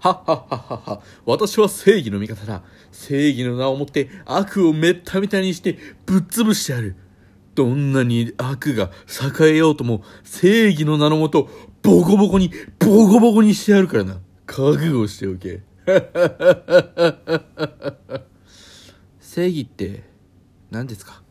はっはっはっはっは。私は正義の味方だ。正義の名をもって悪をめったみたにしてぶっ潰してやる。どんなに悪が栄えようとも正義の名のもとボコボコにボコボコにしてやるからな。覚悟しておけ。正義って何ですか？